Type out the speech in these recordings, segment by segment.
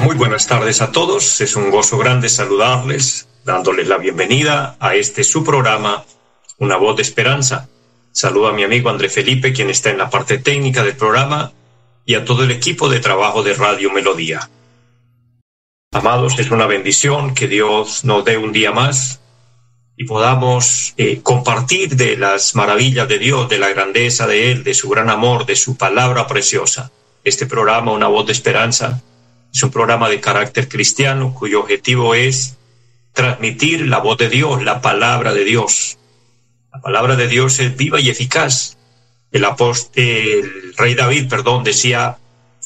Muy buenas tardes a todos. Es un gozo grande saludarles, dándoles la bienvenida a este su programa, Una voz de esperanza. Saludo a mi amigo André Felipe, quien está en la parte técnica del programa, y a todo el equipo de trabajo de Radio Melodía. Amados, es una bendición que Dios nos dé un día más y podamos eh, compartir de las maravillas de Dios, de la grandeza de Él, de su gran amor, de su palabra preciosa. Este programa, Una voz de esperanza, es un programa de carácter cristiano cuyo objetivo es transmitir la voz de Dios, la palabra de Dios. La palabra de Dios es viva y eficaz. El el rey David, perdón, decía,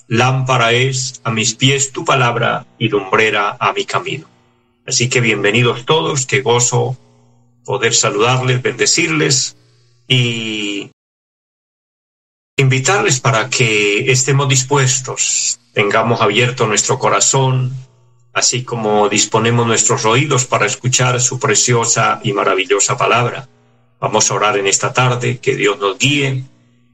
lámpara es a mis pies tu palabra y lumbrera a mi camino. Así que bienvenidos todos, qué gozo poder saludarles, bendecirles y invitarles para que estemos dispuestos, tengamos abierto nuestro corazón, así como disponemos nuestros oídos para escuchar su preciosa y maravillosa palabra. Vamos a orar en esta tarde, que Dios nos guíe,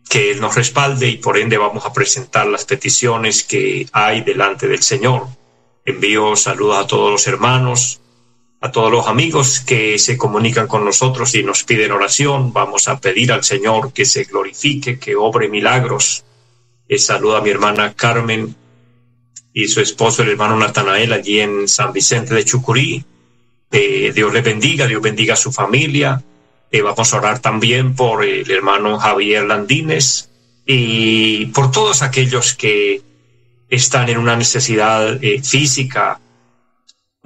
que Él nos respalde y por ende vamos a presentar las peticiones que hay delante del Señor. Envío saludos a todos los hermanos, a todos los amigos que se comunican con nosotros y nos piden oración. Vamos a pedir al Señor que se glorifique, que obre milagros. Eh, saluda a mi hermana Carmen y su esposo, el hermano Natanael, allí en San Vicente de Chucurí. Eh, Dios le bendiga, Dios bendiga a su familia. Eh, vamos a orar también por el hermano Javier Landines y por todos aquellos que están en una necesidad física,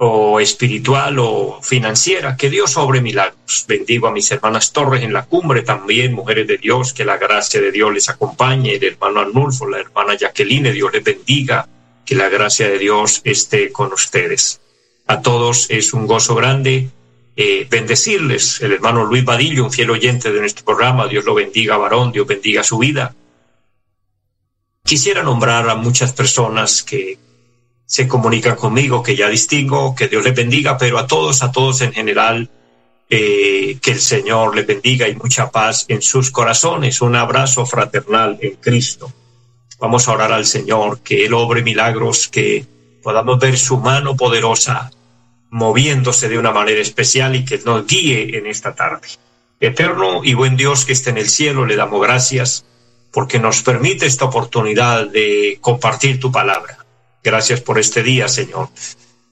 o espiritual o financiera. Que Dios obre milagros. Bendigo a mis hermanas Torres en la cumbre también, mujeres de Dios, que la gracia de Dios les acompañe. El hermano Arnulfo, la hermana Jacqueline, Dios les bendiga. Que la gracia de Dios esté con ustedes. A todos es un gozo grande eh, bendecirles. El hermano Luis Vadillo, un fiel oyente de nuestro programa, Dios lo bendiga, varón, Dios bendiga su vida. Quisiera nombrar a muchas personas que se comunican conmigo, que ya distingo, que Dios les bendiga, pero a todos, a todos en general, eh, que el Señor les bendiga y mucha paz en sus corazones. Un abrazo fraternal en Cristo. Vamos a orar al Señor, que Él obre milagros, que podamos ver su mano poderosa moviéndose de una manera especial y que nos guíe en esta tarde. Eterno y buen Dios que esté en el cielo, le damos gracias porque nos permite esta oportunidad de compartir tu palabra. Gracias por este día, Señor.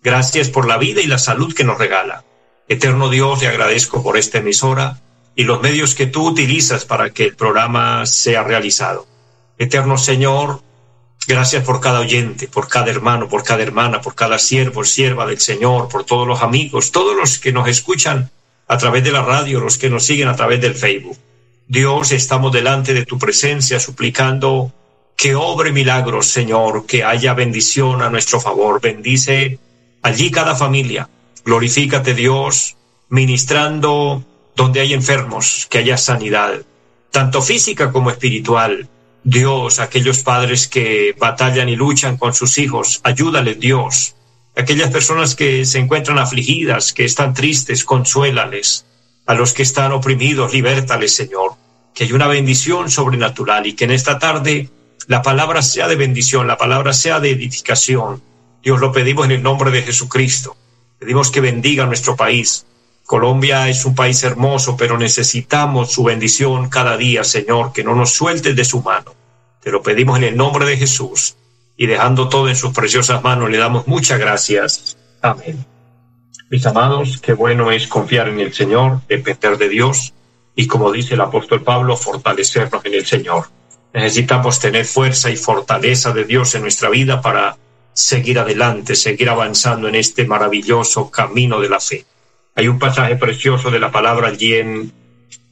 Gracias por la vida y la salud que nos regala. Eterno Dios, le agradezco por esta emisora y los medios que tú utilizas para que el programa sea realizado. Eterno Señor, gracias por cada oyente, por cada hermano, por cada hermana, por cada siervo, sierva del Señor, por todos los amigos, todos los que nos escuchan a través de la radio, los que nos siguen a través del Facebook. Dios, estamos delante de tu presencia suplicando que obre milagros, Señor, que haya bendición a nuestro favor. Bendice allí cada familia. Glorifícate, Dios, ministrando donde hay enfermos, que haya sanidad, tanto física como espiritual. Dios, aquellos padres que batallan y luchan con sus hijos, ayúdales, Dios. Aquellas personas que se encuentran afligidas, que están tristes, consuélales. A los que están oprimidos, libértales, Señor. Que hay una bendición sobrenatural y que en esta tarde la palabra sea de bendición, la palabra sea de edificación. Dios lo pedimos en el nombre de Jesucristo. Pedimos que bendiga nuestro país. Colombia es un país hermoso, pero necesitamos su bendición cada día, Señor, que no nos sueltes de su mano. Te lo pedimos en el nombre de Jesús y dejando todo en sus preciosas manos, le damos muchas gracias. Amén. Mis amados, qué bueno es confiar en el Señor, depender de Dios y como dice el apóstol Pablo, fortalecernos en el Señor. Necesitamos tener fuerza y fortaleza de Dios en nuestra vida para seguir adelante, seguir avanzando en este maravilloso camino de la fe. Hay un pasaje precioso de la palabra allí en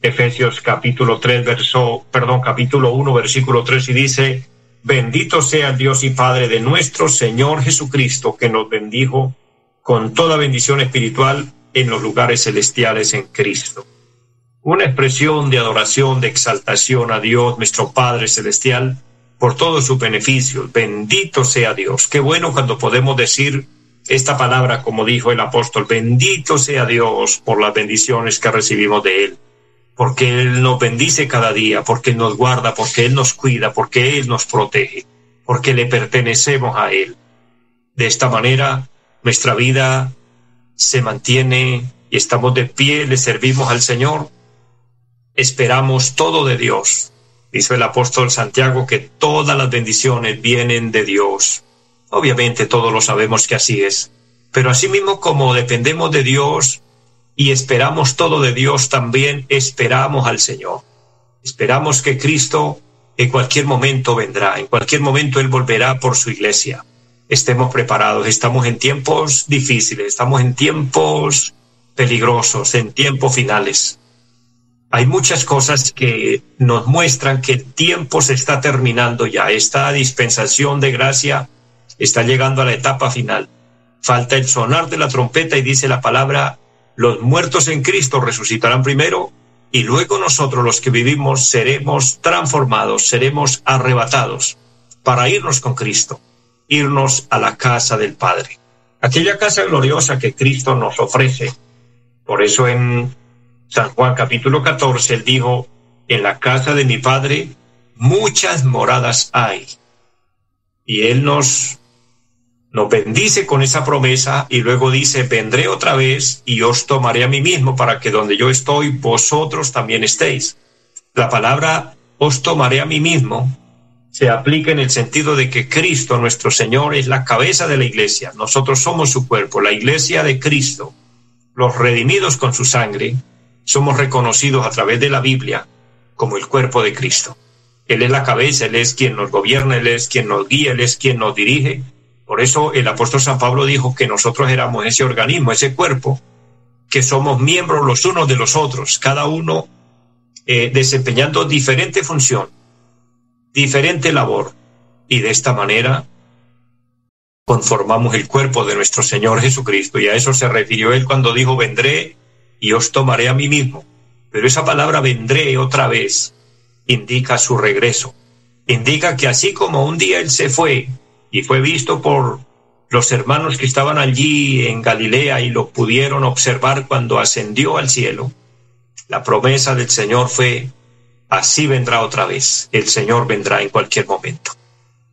Efesios capítulo 3, verso, perdón, capítulo 1, versículo 3 y dice, Bendito sea Dios y Padre de nuestro Señor Jesucristo, que nos bendijo con toda bendición espiritual en los lugares celestiales en Cristo. Una expresión de adoración, de exaltación a Dios, nuestro Padre Celestial, por todos sus beneficios. Bendito sea Dios. Qué bueno cuando podemos decir esta palabra, como dijo el apóstol, bendito sea Dios por las bendiciones que recibimos de Él, porque Él nos bendice cada día, porque Él nos guarda, porque Él nos cuida, porque Él nos protege, porque le pertenecemos a Él. De esta manera, nuestra vida se mantiene y estamos de pie, le servimos al Señor, esperamos todo de Dios. Dice el apóstol Santiago que todas las bendiciones vienen de Dios. Obviamente todos lo sabemos que así es, pero asimismo como dependemos de Dios y esperamos todo de Dios, también esperamos al Señor. Esperamos que Cristo en cualquier momento vendrá, en cualquier momento Él volverá por su iglesia estemos preparados. Estamos en tiempos difíciles, estamos en tiempos peligrosos, en tiempos finales. Hay muchas cosas que nos muestran que el tiempo se está terminando ya. Esta dispensación de gracia está llegando a la etapa final. Falta el sonar de la trompeta y dice la palabra, los muertos en Cristo resucitarán primero y luego nosotros los que vivimos seremos transformados, seremos arrebatados para irnos con Cristo irnos a la casa del Padre. Aquella casa gloriosa que Cristo nos ofrece. Por eso en San Juan capítulo 14 él dijo, en la casa de mi Padre muchas moradas hay. Y él nos, nos bendice con esa promesa y luego dice, vendré otra vez y os tomaré a mí mismo para que donde yo estoy, vosotros también estéis. La palabra os tomaré a mí mismo se aplica en el sentido de que Cristo, nuestro Señor, es la cabeza de la iglesia. Nosotros somos su cuerpo, la iglesia de Cristo. Los redimidos con su sangre, somos reconocidos a través de la Biblia como el cuerpo de Cristo. Él es la cabeza, Él es quien nos gobierna, Él es quien nos guía, Él es quien nos dirige. Por eso el apóstol San Pablo dijo que nosotros éramos ese organismo, ese cuerpo, que somos miembros los unos de los otros, cada uno eh, desempeñando diferente función diferente labor y de esta manera conformamos el cuerpo de nuestro Señor Jesucristo y a eso se refirió él cuando dijo vendré y os tomaré a mí mismo. Pero esa palabra vendré otra vez indica su regreso, indica que así como un día él se fue y fue visto por los hermanos que estaban allí en Galilea y lo pudieron observar cuando ascendió al cielo, la promesa del Señor fue así vendrá otra vez. El Señor vendrá en cualquier momento.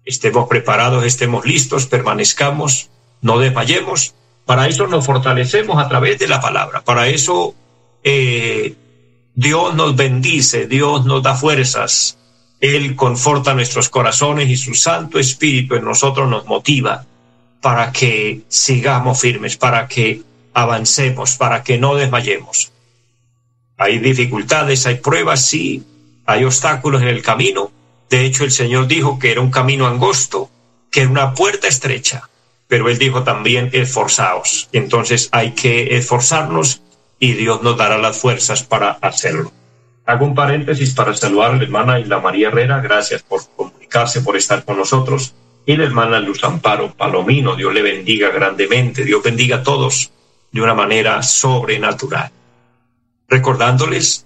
Estemos preparados, estemos listos, permanezcamos, no desmayemos. Para eso nos fortalecemos a través de la palabra. Para eso eh, Dios nos bendice, Dios nos da fuerzas. Él conforta nuestros corazones y su Santo Espíritu en nosotros nos motiva para que sigamos firmes, para que avancemos, para que no desmayemos. Hay dificultades, hay pruebas, sí, hay obstáculos en el camino. De hecho, el Señor dijo que era un camino angosto, que era una puerta estrecha, pero Él dijo también esforzaos. Entonces hay que esforzarnos y Dios nos dará las fuerzas para hacerlo. Hago un paréntesis para saludar a la hermana Isla María Herrera. Gracias por comunicarse, por estar con nosotros. Y la hermana Luz Amparo Palomino. Dios le bendiga grandemente. Dios bendiga a todos de una manera sobrenatural. Recordándoles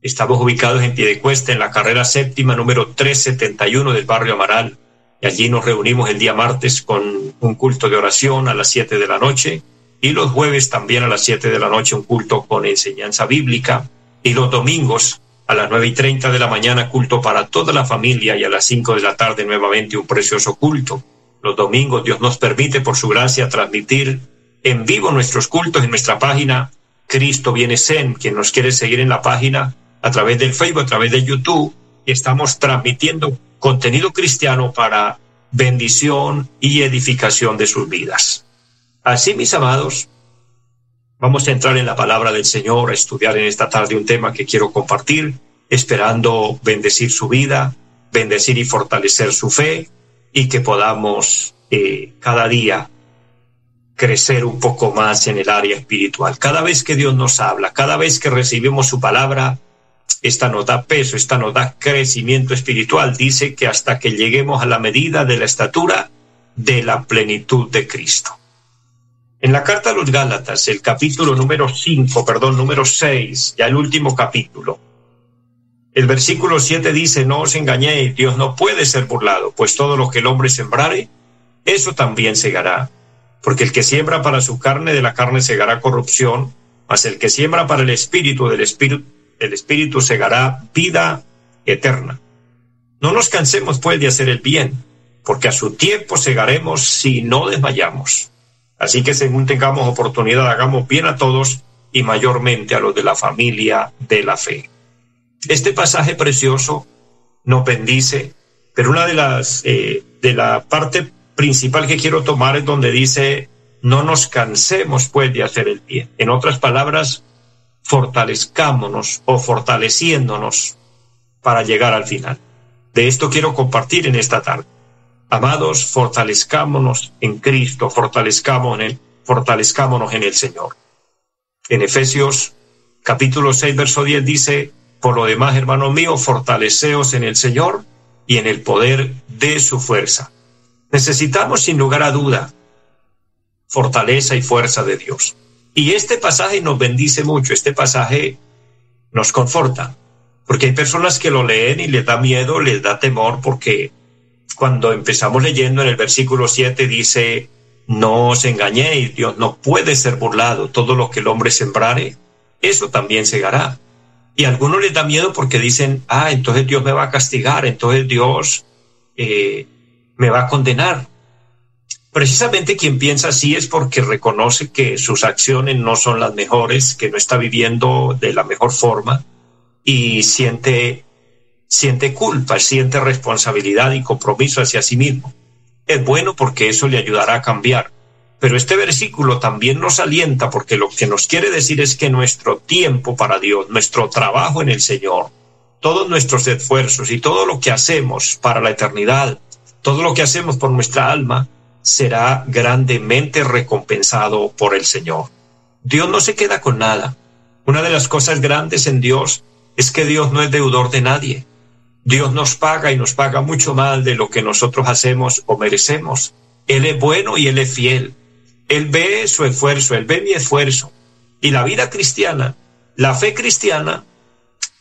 Estamos ubicados en Piedecuesta, en la carrera séptima número 371 del barrio Amaral. Y allí nos reunimos el día martes con un culto de oración a las 7 de la noche. Y los jueves también a las 7 de la noche un culto con enseñanza bíblica. Y los domingos a las nueve y treinta de la mañana culto para toda la familia y a las 5 de la tarde nuevamente un precioso culto. Los domingos Dios nos permite por su gracia transmitir en vivo nuestros cultos en nuestra página Cristo viene Zen. Quien nos quiere seguir en la página a través del Facebook, a través de YouTube, estamos transmitiendo contenido cristiano para bendición y edificación de sus vidas. Así, mis amados, vamos a entrar en la palabra del Señor, a estudiar en esta tarde un tema que quiero compartir, esperando bendecir su vida, bendecir y fortalecer su fe y que podamos eh, cada día crecer un poco más en el área espiritual. Cada vez que Dios nos habla, cada vez que recibimos su palabra, esta nos da peso, esta nos da crecimiento espiritual. Dice que hasta que lleguemos a la medida de la estatura de la plenitud de Cristo. En la carta a los Gálatas, el capítulo número 5, perdón, número 6, ya el último capítulo, el versículo 7 dice, no os engañéis, Dios no puede ser burlado, pues todo lo que el hombre sembrare, eso también segará. Porque el que siembra para su carne, de la carne segará corrupción, mas el que siembra para el espíritu, del espíritu, el espíritu segará vida eterna. No nos cansemos pues de hacer el bien, porque a su tiempo segaremos si no desmayamos. Así que según tengamos oportunidad, hagamos bien a todos y mayormente a los de la familia de la fe. Este pasaje precioso nos bendice, pero una de las eh, de la parte principal que quiero tomar es donde dice no nos cansemos pues de hacer el bien. En otras palabras, fortalezcámonos o fortaleciéndonos para llegar al final. De esto quiero compartir en esta tarde. Amados, fortalezcámonos en Cristo, fortalezcámonos en el, Señor. En Efesios capítulo 6, verso 10 dice, por lo demás, hermano mío, fortaleceos en el Señor y en el poder de su fuerza. Necesitamos, sin lugar a duda, fortaleza y fuerza de Dios. Y este pasaje nos bendice mucho, este pasaje nos conforta, porque hay personas que lo leen y les da miedo, les da temor, porque cuando empezamos leyendo en el versículo 7 dice, no os engañéis, Dios no puede ser burlado, todo lo que el hombre sembrare, eso también segará. Y a algunos les da miedo porque dicen, ah, entonces Dios me va a castigar, entonces Dios eh, me va a condenar. Precisamente quien piensa así es porque reconoce que sus acciones no son las mejores, que no está viviendo de la mejor forma y siente, siente culpa, siente responsabilidad y compromiso hacia sí mismo. Es bueno porque eso le ayudará a cambiar. Pero este versículo también nos alienta porque lo que nos quiere decir es que nuestro tiempo para Dios, nuestro trabajo en el Señor, todos nuestros esfuerzos y todo lo que hacemos para la eternidad, todo lo que hacemos por nuestra alma, será grandemente recompensado por el Señor. Dios no se queda con nada. Una de las cosas grandes en Dios es que Dios no es deudor de nadie. Dios nos paga y nos paga mucho más de lo que nosotros hacemos o merecemos. Él es bueno y Él es fiel. Él ve su esfuerzo, Él ve mi esfuerzo. Y la vida cristiana, la fe cristiana,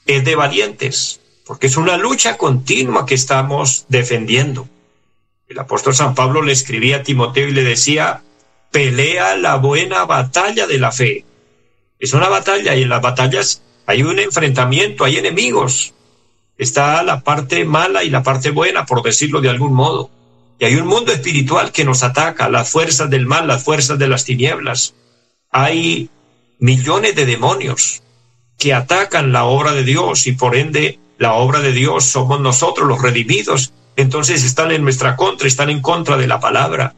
es de valientes, porque es una lucha continua que estamos defendiendo. El apóstol San Pablo le escribía a Timoteo y le decía, pelea la buena batalla de la fe. Es una batalla y en las batallas hay un enfrentamiento, hay enemigos. Está la parte mala y la parte buena, por decirlo de algún modo. Y hay un mundo espiritual que nos ataca, las fuerzas del mal, las fuerzas de las tinieblas. Hay millones de demonios que atacan la obra de Dios y por ende la obra de Dios somos nosotros los redimidos. Entonces están en nuestra contra, están en contra de la palabra.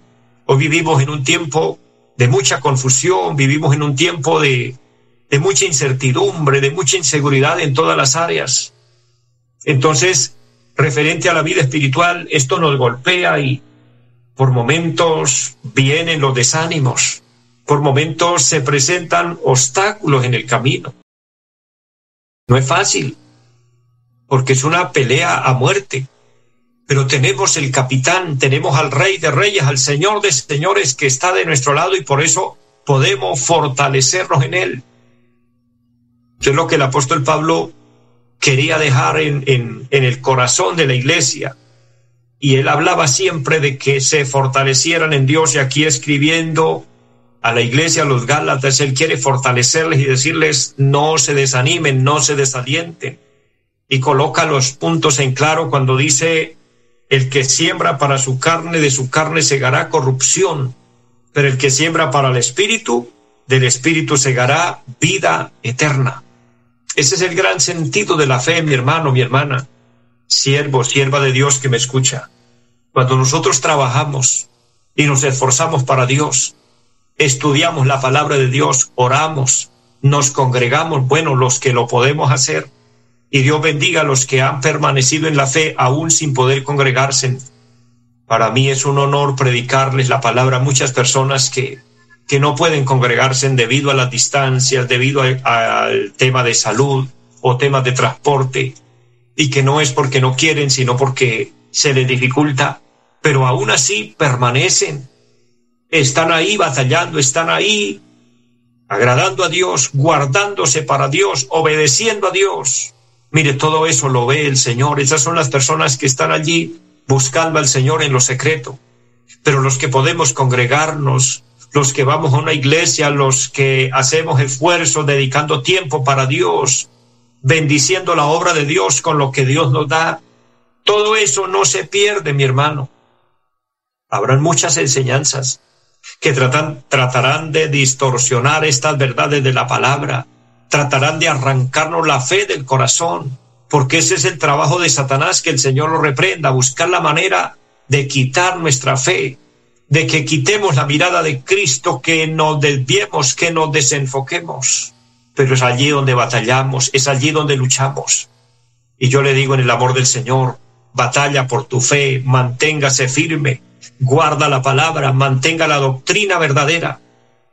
Hoy vivimos en un tiempo de mucha confusión, vivimos en un tiempo de, de mucha incertidumbre, de mucha inseguridad en todas las áreas. Entonces, referente a la vida espiritual, esto nos golpea y por momentos vienen los desánimos, por momentos se presentan obstáculos en el camino. No es fácil, porque es una pelea a muerte, pero tenemos el capitán, tenemos al rey de reyes, al señor de señores que está de nuestro lado y por eso podemos fortalecernos en él. Es lo que el apóstol Pablo quería dejar en, en, en el corazón de la iglesia. Y él hablaba siempre de que se fortalecieran en Dios y aquí escribiendo a la iglesia, a los Gálatas, él quiere fortalecerles y decirles no se desanimen, no se desalienten. Y coloca los puntos en claro cuando dice, el que siembra para su carne, de su carne segará corrupción, pero el que siembra para el espíritu, del espíritu segará vida eterna. Ese es el gran sentido de la fe, mi hermano, mi hermana, siervo, sierva de Dios que me escucha. Cuando nosotros trabajamos y nos esforzamos para Dios, estudiamos la palabra de Dios, oramos, nos congregamos, bueno, los que lo podemos hacer, y Dios bendiga a los que han permanecido en la fe aún sin poder congregarse. Para mí es un honor predicarles la palabra a muchas personas que que no pueden congregarse debido a las distancias, debido al tema de salud, o temas de transporte y que no es porque no quieren, sino porque se les dificulta, pero aún así permanecen, están ahí batallando, están ahí agradando a Dios, guardándose para Dios, obedeciendo a Dios. Mire, todo eso lo ve el Señor. Esas son las personas que están allí buscando al Señor en lo secreto. Pero los que podemos congregarnos, los que vamos a una iglesia, los que hacemos esfuerzo dedicando tiempo para Dios, bendiciendo la obra de Dios con lo que Dios nos da, todo eso no se pierde, mi hermano. Habrán muchas enseñanzas que tratan, tratarán de distorsionar estas verdades de la palabra, tratarán de arrancarnos la fe del corazón, porque ese es el trabajo de Satanás, que el Señor lo reprenda, buscar la manera de quitar nuestra fe, de que quitemos la mirada de Cristo, que nos desviemos, que nos desenfoquemos. Pero es allí donde batallamos, es allí donde luchamos. Y yo le digo en el amor del Señor, batalla por tu fe, manténgase firme, guarda la palabra, mantenga la doctrina verdadera.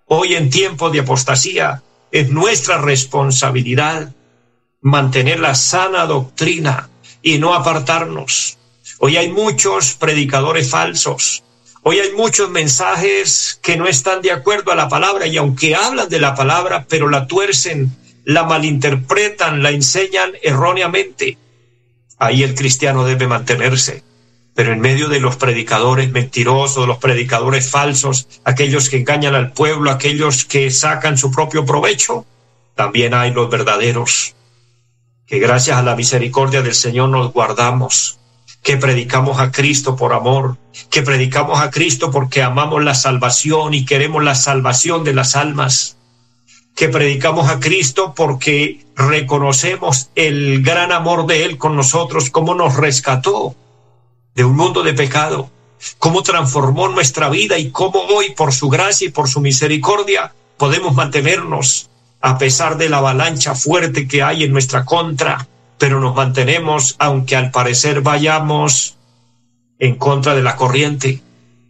Hoy en tiempo de apostasía es nuestra responsabilidad mantener la sana doctrina y no apartarnos. Hoy hay muchos predicadores falsos, Hoy hay muchos mensajes que no están de acuerdo a la palabra y aunque hablan de la palabra, pero la tuercen, la malinterpretan, la enseñan erróneamente. Ahí el cristiano debe mantenerse. Pero en medio de los predicadores mentirosos, los predicadores falsos, aquellos que engañan al pueblo, aquellos que sacan su propio provecho, también hay los verdaderos, que gracias a la misericordia del Señor nos guardamos que predicamos a Cristo por amor, que predicamos a Cristo porque amamos la salvación y queremos la salvación de las almas, que predicamos a Cristo porque reconocemos el gran amor de Él con nosotros, cómo nos rescató de un mundo de pecado, cómo transformó nuestra vida y cómo hoy por su gracia y por su misericordia podemos mantenernos a pesar de la avalancha fuerte que hay en nuestra contra, pero nos mantenemos, aunque al parecer vayamos en contra de la corriente,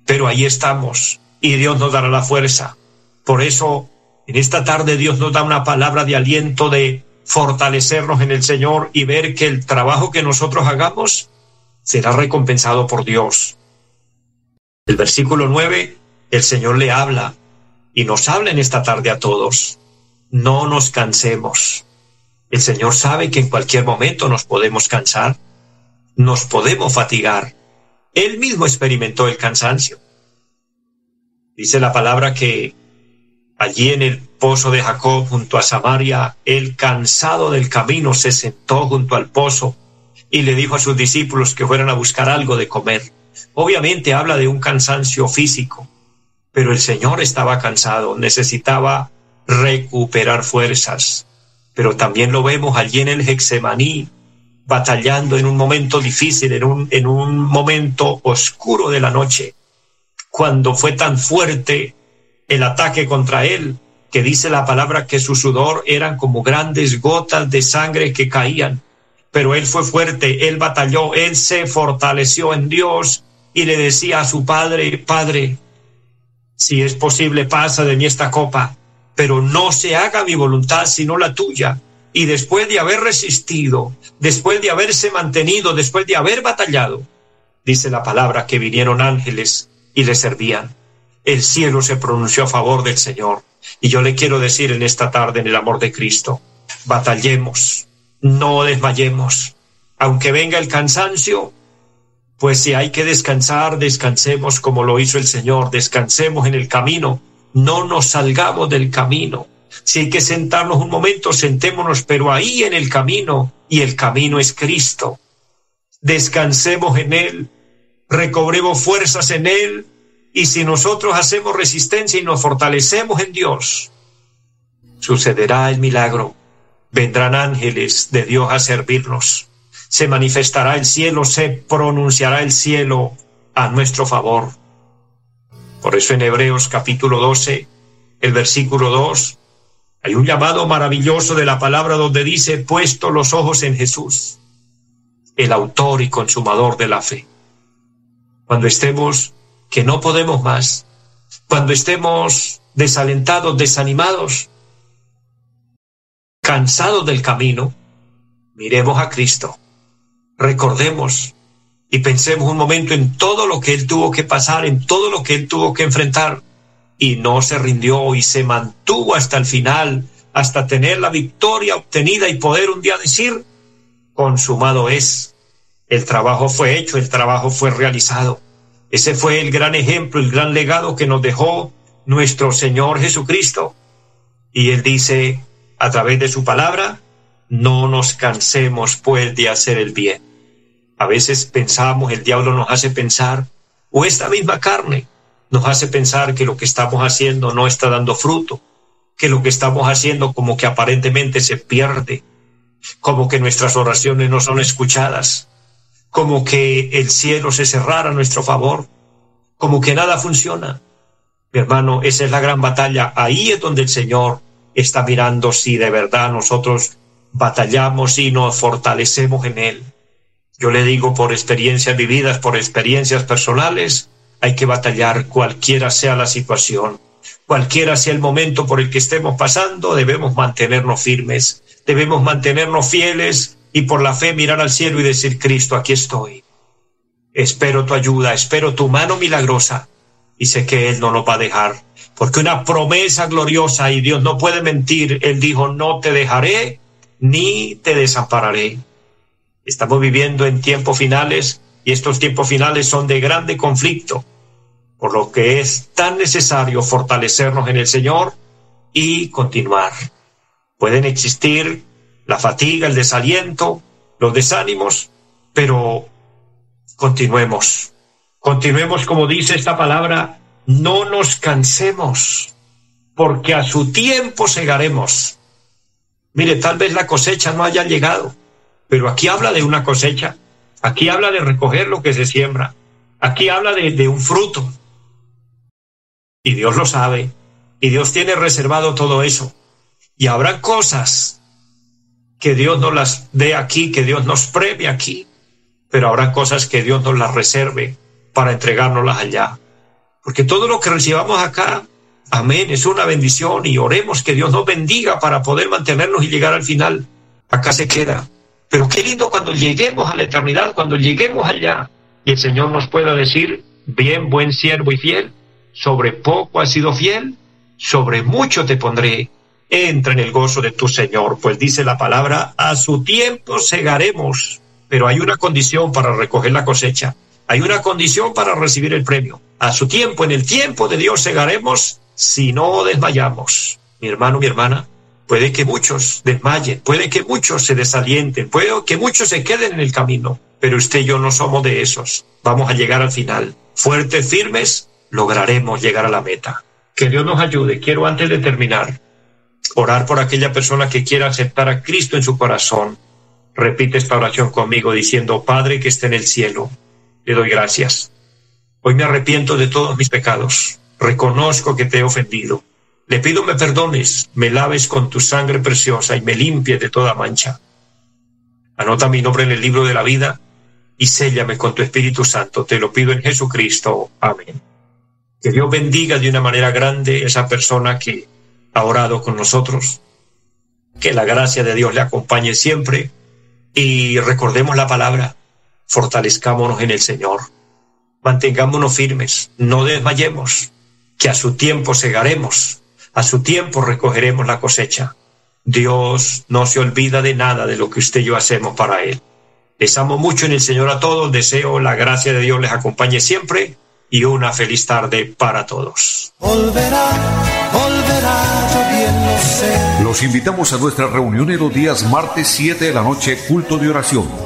pero ahí estamos y Dios nos dará la fuerza. Por eso, en esta tarde Dios nos da una palabra de aliento de fortalecernos en el Señor y ver que el trabajo que nosotros hagamos será recompensado por Dios. El versículo 9, el Señor le habla y nos habla en esta tarde a todos. No nos cansemos. El Señor sabe que en cualquier momento nos podemos cansar, nos podemos fatigar. Él mismo experimentó el cansancio. Dice la palabra que allí en el pozo de Jacob junto a Samaria, el cansado del camino se sentó junto al pozo y le dijo a sus discípulos que fueran a buscar algo de comer. Obviamente habla de un cansancio físico, pero el Señor estaba cansado, necesitaba recuperar fuerzas pero también lo vemos allí en el Hexemaní, batallando en un momento difícil, en un, en un momento oscuro de la noche, cuando fue tan fuerte el ataque contra él, que dice la palabra que su sudor eran como grandes gotas de sangre que caían. Pero él fue fuerte, él batalló, él se fortaleció en Dios y le decía a su padre, Padre, si es posible, pasa de mí esta copa, pero no se haga mi voluntad sino la tuya. Y después de haber resistido, después de haberse mantenido, después de haber batallado, dice la palabra que vinieron ángeles y le servían. El cielo se pronunció a favor del Señor. Y yo le quiero decir en esta tarde, en el amor de Cristo, batallemos, no desmayemos. Aunque venga el cansancio, pues si hay que descansar, descansemos como lo hizo el Señor, descansemos en el camino, no nos salgamos del camino. Si hay que sentarnos un momento, sentémonos, pero ahí en el camino, y el camino es Cristo. Descansemos en Él, recobremos fuerzas en Él, y si nosotros hacemos resistencia y nos fortalecemos en Dios, sucederá el milagro. Vendrán ángeles de Dios a servirnos. Se manifestará el cielo, se pronunciará el cielo a nuestro favor. Por eso en Hebreos capítulo 12, el versículo 2, hay un llamado maravilloso de la palabra donde dice, puesto los ojos en Jesús, el autor y consumador de la fe. Cuando estemos que no podemos más, cuando estemos desalentados, desanimados, cansados del camino, Miremos a Cristo, recordemos y pensemos un momento en todo lo que Él tuvo que pasar, en todo lo que Él tuvo que enfrentar, y no se rindió y se mantuvo hasta el final, hasta tener la victoria obtenida y poder un día decir, consumado es. El trabajo fue hecho, el trabajo fue realizado. Ese fue el gran ejemplo, el gran legado que nos dejó nuestro Señor Jesucristo. Y Él dice, a través de su palabra, no nos cansemos pues de hacer el bien. A veces pensamos, el diablo nos hace pensar, o esta misma carne nos hace pensar que lo que estamos haciendo no está dando fruto, que lo que estamos haciendo como que aparentemente se pierde, como que nuestras oraciones no son escuchadas, como que el cielo se cerrara a nuestro favor, como que nada funciona. Mi hermano, esa es la gran batalla. Ahí es donde el Señor está mirando si de verdad nosotros batallamos y nos fortalecemos en Él. Yo le digo por experiencias vividas, por experiencias personales, hay que batallar cualquiera sea la situación, cualquiera sea el momento por el que estemos pasando, debemos mantenernos firmes, debemos mantenernos fieles y por la fe mirar al cielo y decir, Cristo, aquí estoy. Espero tu ayuda, espero tu mano milagrosa y sé que Él no lo va a dejar, porque una promesa gloriosa y Dios no puede mentir, Él dijo, no te dejaré ni te desampararé. Estamos viviendo en tiempos finales y estos tiempos finales son de grande conflicto, por lo que es tan necesario fortalecernos en el Señor y continuar. Pueden existir la fatiga, el desaliento, los desánimos, pero continuemos. Continuemos como dice esta palabra, no nos cansemos, porque a su tiempo segaremos. Mire, tal vez la cosecha no haya llegado, pero aquí habla de una cosecha, aquí habla de recoger lo que se siembra, aquí habla de, un fruto. Y Dios lo sabe, y Dios tiene reservado todo eso. Y habrá cosas que Dios nos las dé aquí, que Dios nos premie aquí, pero habrá cosas que Dios nos las reserve para entregárnoslas allá. Porque todo lo que recibamos acá, amén, es una bendición y oremos que Dios nos bendiga para poder mantenernos y llegar al final. Acá se queda. Pero qué lindo cuando lleguemos a la eternidad, cuando lleguemos allá y el Señor nos pueda decir, bien, buen siervo y fiel, sobre poco has sido fiel, sobre mucho te pondré. Entra en el gozo de tu Señor, pues dice la palabra, a su tiempo segaremos, pero hay una condición para recoger la cosecha, hay una condición para recibir el premio. A su tiempo, en el tiempo de Dios segaremos si no desmayamos. Mi hermano, mi hermana, Puede que muchos desmayen, puede que muchos se desalienten, puede que muchos se queden en el camino, pero usted y yo no somos de esos. Vamos a llegar al final. Fuertes, firmes, lograremos llegar a la meta. Que Dios nos ayude. Quiero antes de terminar orar por aquella persona que quiera aceptar a Cristo en su corazón. Repite esta oración conmigo diciendo, Padre que esté en el cielo, le doy gracias. Hoy me arrepiento de todos mis pecados. Reconozco que te he ofendido le pido me perdones, me laves con tu sangre preciosa y me limpies de toda mancha. Anota mi nombre en el libro de la vida y séllame con tu Espíritu Santo. Te lo pido en Jesucristo. Amén. Que Dios bendiga de una manera grande esa persona que ha orado con nosotros. Que la gracia de Dios le acompañe siempre. Y recordemos la palabra. Fortalezcámonos en el Señor. Mantengámonos firmes. No desmayemos. Que a su tiempo segaremos a su tiempo recogeremos la cosecha. Dios no se olvida de nada de lo que usted y yo hacemos para Él. Les amo mucho en el Señor a todos, deseo la gracia de Dios les acompañe siempre y una feliz tarde para todos. Los invitamos a nuestra reunión en los días martes 7 de la noche, culto de oración